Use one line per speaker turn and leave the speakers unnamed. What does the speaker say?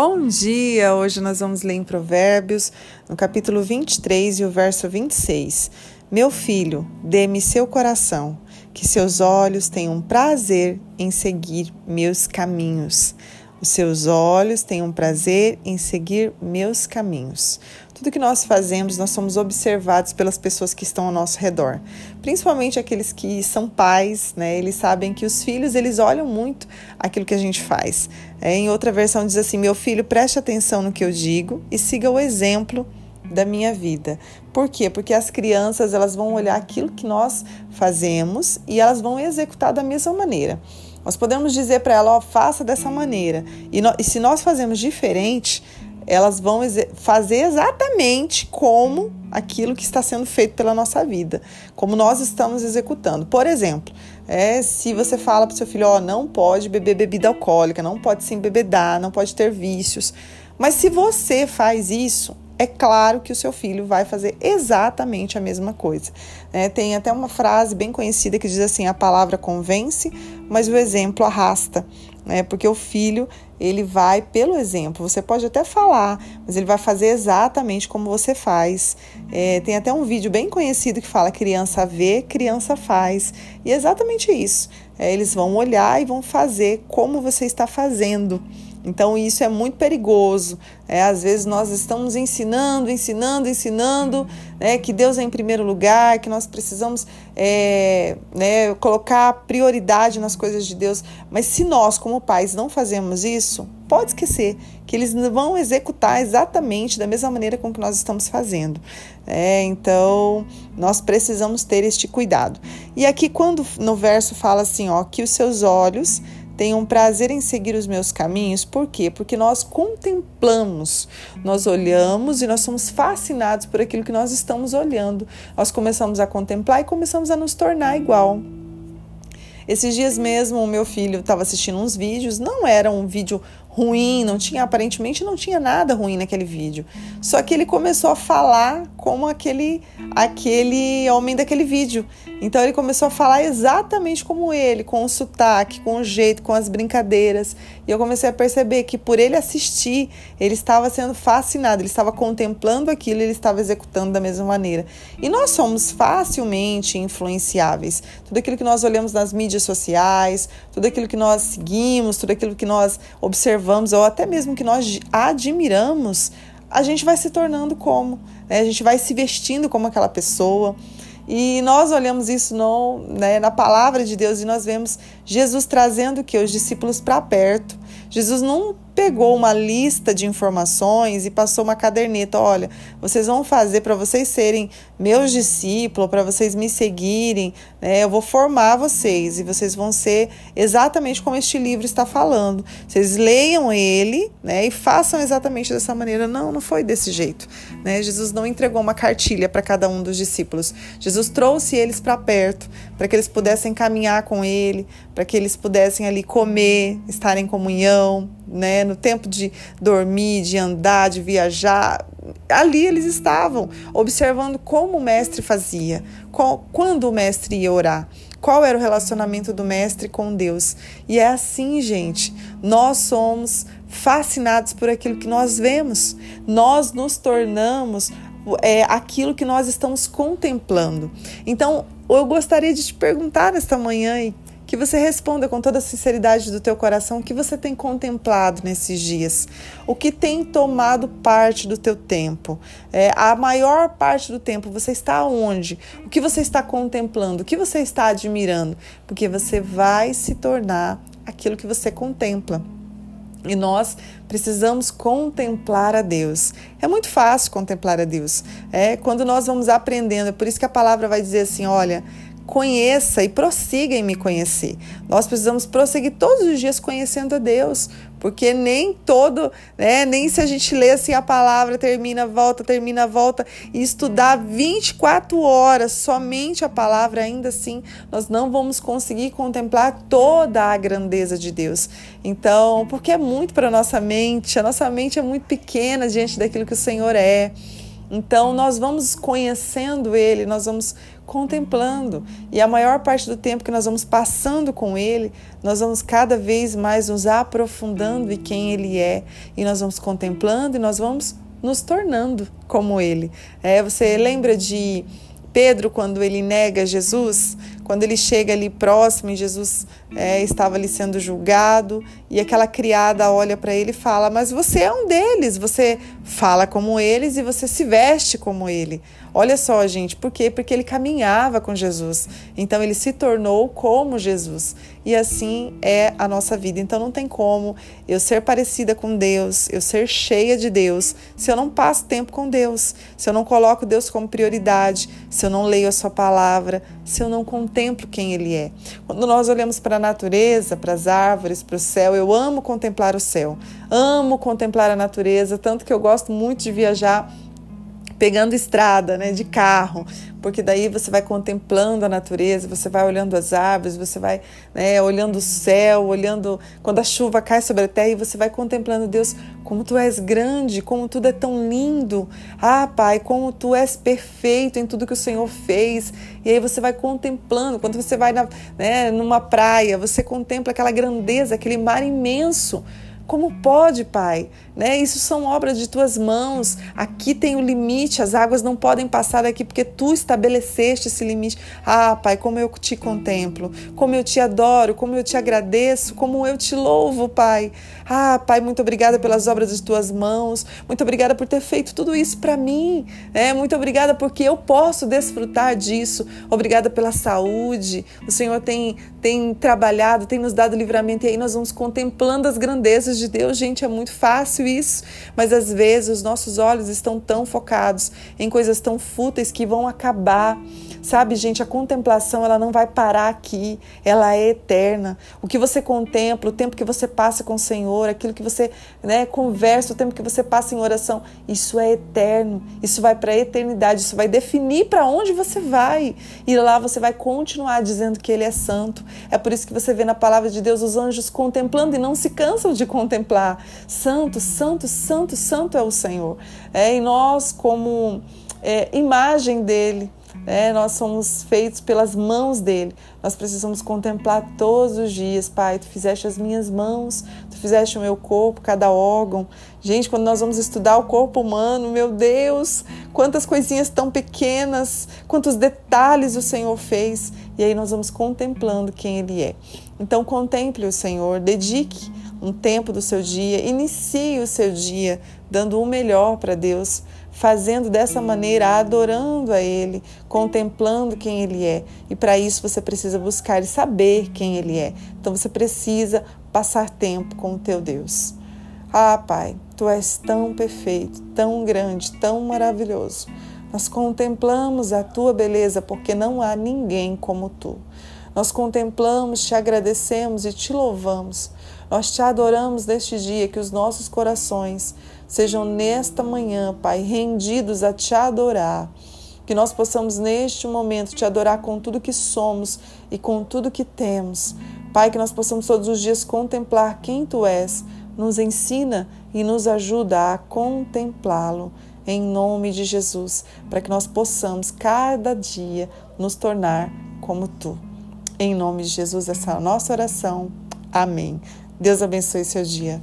Bom dia! Hoje nós vamos ler em Provérbios, no capítulo 23 e o verso 26. Meu filho, dê-me seu coração, que seus olhos tenham prazer em seguir meus caminhos. Os seus olhos tenham prazer em seguir meus caminhos. Tudo que nós fazemos, nós somos observados pelas pessoas que estão ao nosso redor, principalmente aqueles que são pais, né? Eles sabem que os filhos eles olham muito aquilo que a gente faz. É, em outra versão diz assim: meu filho, preste atenção no que eu digo e siga o exemplo da minha vida. Por quê? Porque as crianças elas vão olhar aquilo que nós fazemos e elas vão executar da mesma maneira. Nós podemos dizer para ela, ó, faça dessa maneira. E, no, e se nós fazemos diferente, elas vão fazer exatamente como aquilo que está sendo feito pela nossa vida, como nós estamos executando. Por exemplo, é, se você fala para seu filho, ó, não pode beber bebida alcoólica, não pode se embebedar, não pode ter vícios. Mas se você faz isso, é claro que o seu filho vai fazer exatamente a mesma coisa. É, tem até uma frase bem conhecida que diz assim: a palavra convence, mas o exemplo arrasta. Né? Porque o filho ele vai pelo exemplo. Você pode até falar, mas ele vai fazer exatamente como você faz. É, tem até um vídeo bem conhecido que fala: criança vê, criança faz. E é exatamente isso. É, eles vão olhar e vão fazer como você está fazendo. Então isso é muito perigoso. É, às vezes nós estamos ensinando, ensinando, ensinando né, que Deus é em primeiro lugar, que nós precisamos é, né, colocar prioridade nas coisas de Deus. Mas se nós, como pais, não fazemos isso, pode esquecer que eles vão executar exatamente da mesma maneira com que nós estamos fazendo. É, então nós precisamos ter este cuidado. E aqui quando no verso fala assim, ó, que os seus olhos tenham prazer em seguir os meus caminhos. Por quê? Porque nós contemplamos, nós olhamos e nós somos fascinados por aquilo que nós estamos olhando. Nós começamos a contemplar e começamos a nos tornar igual. Esses dias mesmo, o meu filho estava assistindo uns vídeos, não era um vídeo ruim, não tinha aparentemente não tinha nada ruim naquele vídeo. Só que ele começou a falar como aquele aquele homem daquele vídeo. Então ele começou a falar exatamente como ele, com o sotaque, com o jeito, com as brincadeiras. E eu comecei a perceber que por ele assistir, ele estava sendo fascinado, ele estava contemplando aquilo, ele estava executando da mesma maneira. E nós somos facilmente influenciáveis. Tudo aquilo que nós olhamos nas mídias sociais, tudo aquilo que nós seguimos, tudo aquilo que nós observamos observamos ou até mesmo que nós admiramos, a gente vai se tornando como, né? a gente vai se vestindo como aquela pessoa. E nós olhamos isso no, né, na palavra de Deus e nós vemos Jesus trazendo que os discípulos para perto. Jesus não pegou uma lista de informações e passou uma caderneta. Olha, vocês vão fazer para vocês serem meus discípulos, para vocês me seguirem, né? Eu vou formar vocês e vocês vão ser exatamente como este livro está falando. Vocês leiam ele, né? E façam exatamente dessa maneira. Não, não foi desse jeito, né? Jesus não entregou uma cartilha para cada um dos discípulos. Jesus trouxe eles para perto, para que eles pudessem caminhar com ele, para que eles pudessem ali comer, estar em comunhão, né? No tempo de dormir, de andar, de viajar, ali eles estavam observando como o mestre fazia, qual, quando o mestre ia orar, qual era o relacionamento do mestre com Deus. E é assim, gente, nós somos fascinados por aquilo que nós vemos, nós nos tornamos é, aquilo que nós estamos contemplando. Então, eu gostaria de te perguntar nesta manhã e que você responda com toda a sinceridade do teu coração o que você tem contemplado nesses dias, o que tem tomado parte do teu tempo. É, a maior parte do tempo você está onde? O que você está contemplando? O que você está admirando? Porque você vai se tornar aquilo que você contempla. E nós precisamos contemplar a Deus. É muito fácil contemplar a Deus. É quando nós vamos aprendendo. É por isso que a palavra vai dizer assim: olha, conheça e prossiga em me conhecer. Nós precisamos prosseguir todos os dias conhecendo a Deus, porque nem todo, né, nem se a gente lê assim a palavra, termina, volta, termina, volta, e estudar 24 horas somente a palavra, ainda assim, nós não vamos conseguir contemplar toda a grandeza de Deus. Então, porque é muito para nossa mente, a nossa mente é muito pequena diante daquilo que o Senhor é. Então nós vamos conhecendo Ele, nós vamos contemplando. E a maior parte do tempo que nós vamos passando com Ele, nós vamos cada vez mais nos aprofundando em quem Ele é. E nós vamos contemplando e nós vamos nos tornando como Ele. É, você lembra de Pedro quando ele nega Jesus? Quando ele chega ali próximo e Jesus é, estava ali sendo julgado, e aquela criada olha para ele e fala: Mas você é um deles, você fala como eles e você se veste como ele. Olha só, gente, por quê? Porque ele caminhava com Jesus. Então ele se tornou como Jesus. E assim é a nossa vida. Então não tem como eu ser parecida com Deus, eu ser cheia de Deus, se eu não passo tempo com Deus, se eu não coloco Deus como prioridade, se eu não leio a sua palavra, se eu não contemplo quem ele é. Quando nós olhamos para a natureza, para as árvores, para o céu, eu amo contemplar o céu. Amo contemplar a natureza, tanto que eu gosto muito de viajar pegando estrada, né, de carro, porque daí você vai contemplando a natureza, você vai olhando as árvores, você vai né, olhando o céu, olhando quando a chuva cai sobre a terra e você vai contemplando Deus, como tu és grande, como tudo é tão lindo. Ah, Pai, como tu és perfeito em tudo que o Senhor fez. E aí você vai contemplando, quando você vai na, né, numa praia, você contempla aquela grandeza, aquele mar imenso. Como pode, Pai? Né? Isso são obras de tuas mãos. Aqui tem o limite, as águas não podem passar daqui porque tu estabeleceste esse limite. Ah, Pai, como eu te contemplo, como eu te adoro, como eu te agradeço, como eu te louvo, Pai. Ah, Pai, muito obrigada pelas obras de tuas mãos. Muito obrigada por ter feito tudo isso para mim. É, muito obrigada porque eu posso desfrutar disso. Obrigada pela saúde. O Senhor tem, tem trabalhado, tem nos dado livramento e aí nós vamos contemplando as grandezas de Deus, gente, é muito fácil isso, mas às vezes os nossos olhos estão tão focados em coisas tão fúteis que vão acabar. Sabe, gente, a contemplação ela não vai parar aqui, ela é eterna. O que você contempla, o tempo que você passa com o Senhor, aquilo que você né, conversa, o tempo que você passa em oração, isso é eterno. Isso vai para a eternidade, isso vai definir para onde você vai. E lá você vai continuar dizendo que Ele é santo. É por isso que você vê na palavra de Deus os anjos contemplando e não se cansam de contemplar. Santo, santo, santo, santo é o Senhor. É, e nós, como é, imagem dele, né? Nós somos feitos pelas mãos dele. Nós precisamos contemplar todos os dias, Pai. Tu fizeste as minhas mãos, tu fizeste o meu corpo, cada órgão. Gente, quando nós vamos estudar o corpo humano, meu Deus, quantas coisinhas tão pequenas, quantos detalhes o Senhor fez. E aí nós vamos contemplando quem Ele é. Então, contemple o Senhor, dedique um tempo do seu dia, inicie o seu dia dando o melhor para Deus fazendo dessa maneira, adorando a Ele, contemplando quem Ele é. E para isso você precisa buscar e saber quem Ele é. Então você precisa passar tempo com o teu Deus. Ah, Pai, Tu és tão perfeito, tão grande, tão maravilhoso. Nós contemplamos a Tua beleza porque não há ninguém como Tu. Nós contemplamos, te agradecemos e te louvamos. Nós te adoramos neste dia, que os nossos corações sejam nesta manhã, Pai, rendidos a te adorar. Que nós possamos neste momento te adorar com tudo que somos e com tudo que temos. Pai, que nós possamos todos os dias contemplar quem tu és. Nos ensina e nos ajuda a contemplá-lo em nome de Jesus, para que nós possamos cada dia nos tornar como tu. Em nome de Jesus, essa é a nossa oração. Amém. Deus abençoe seu dia.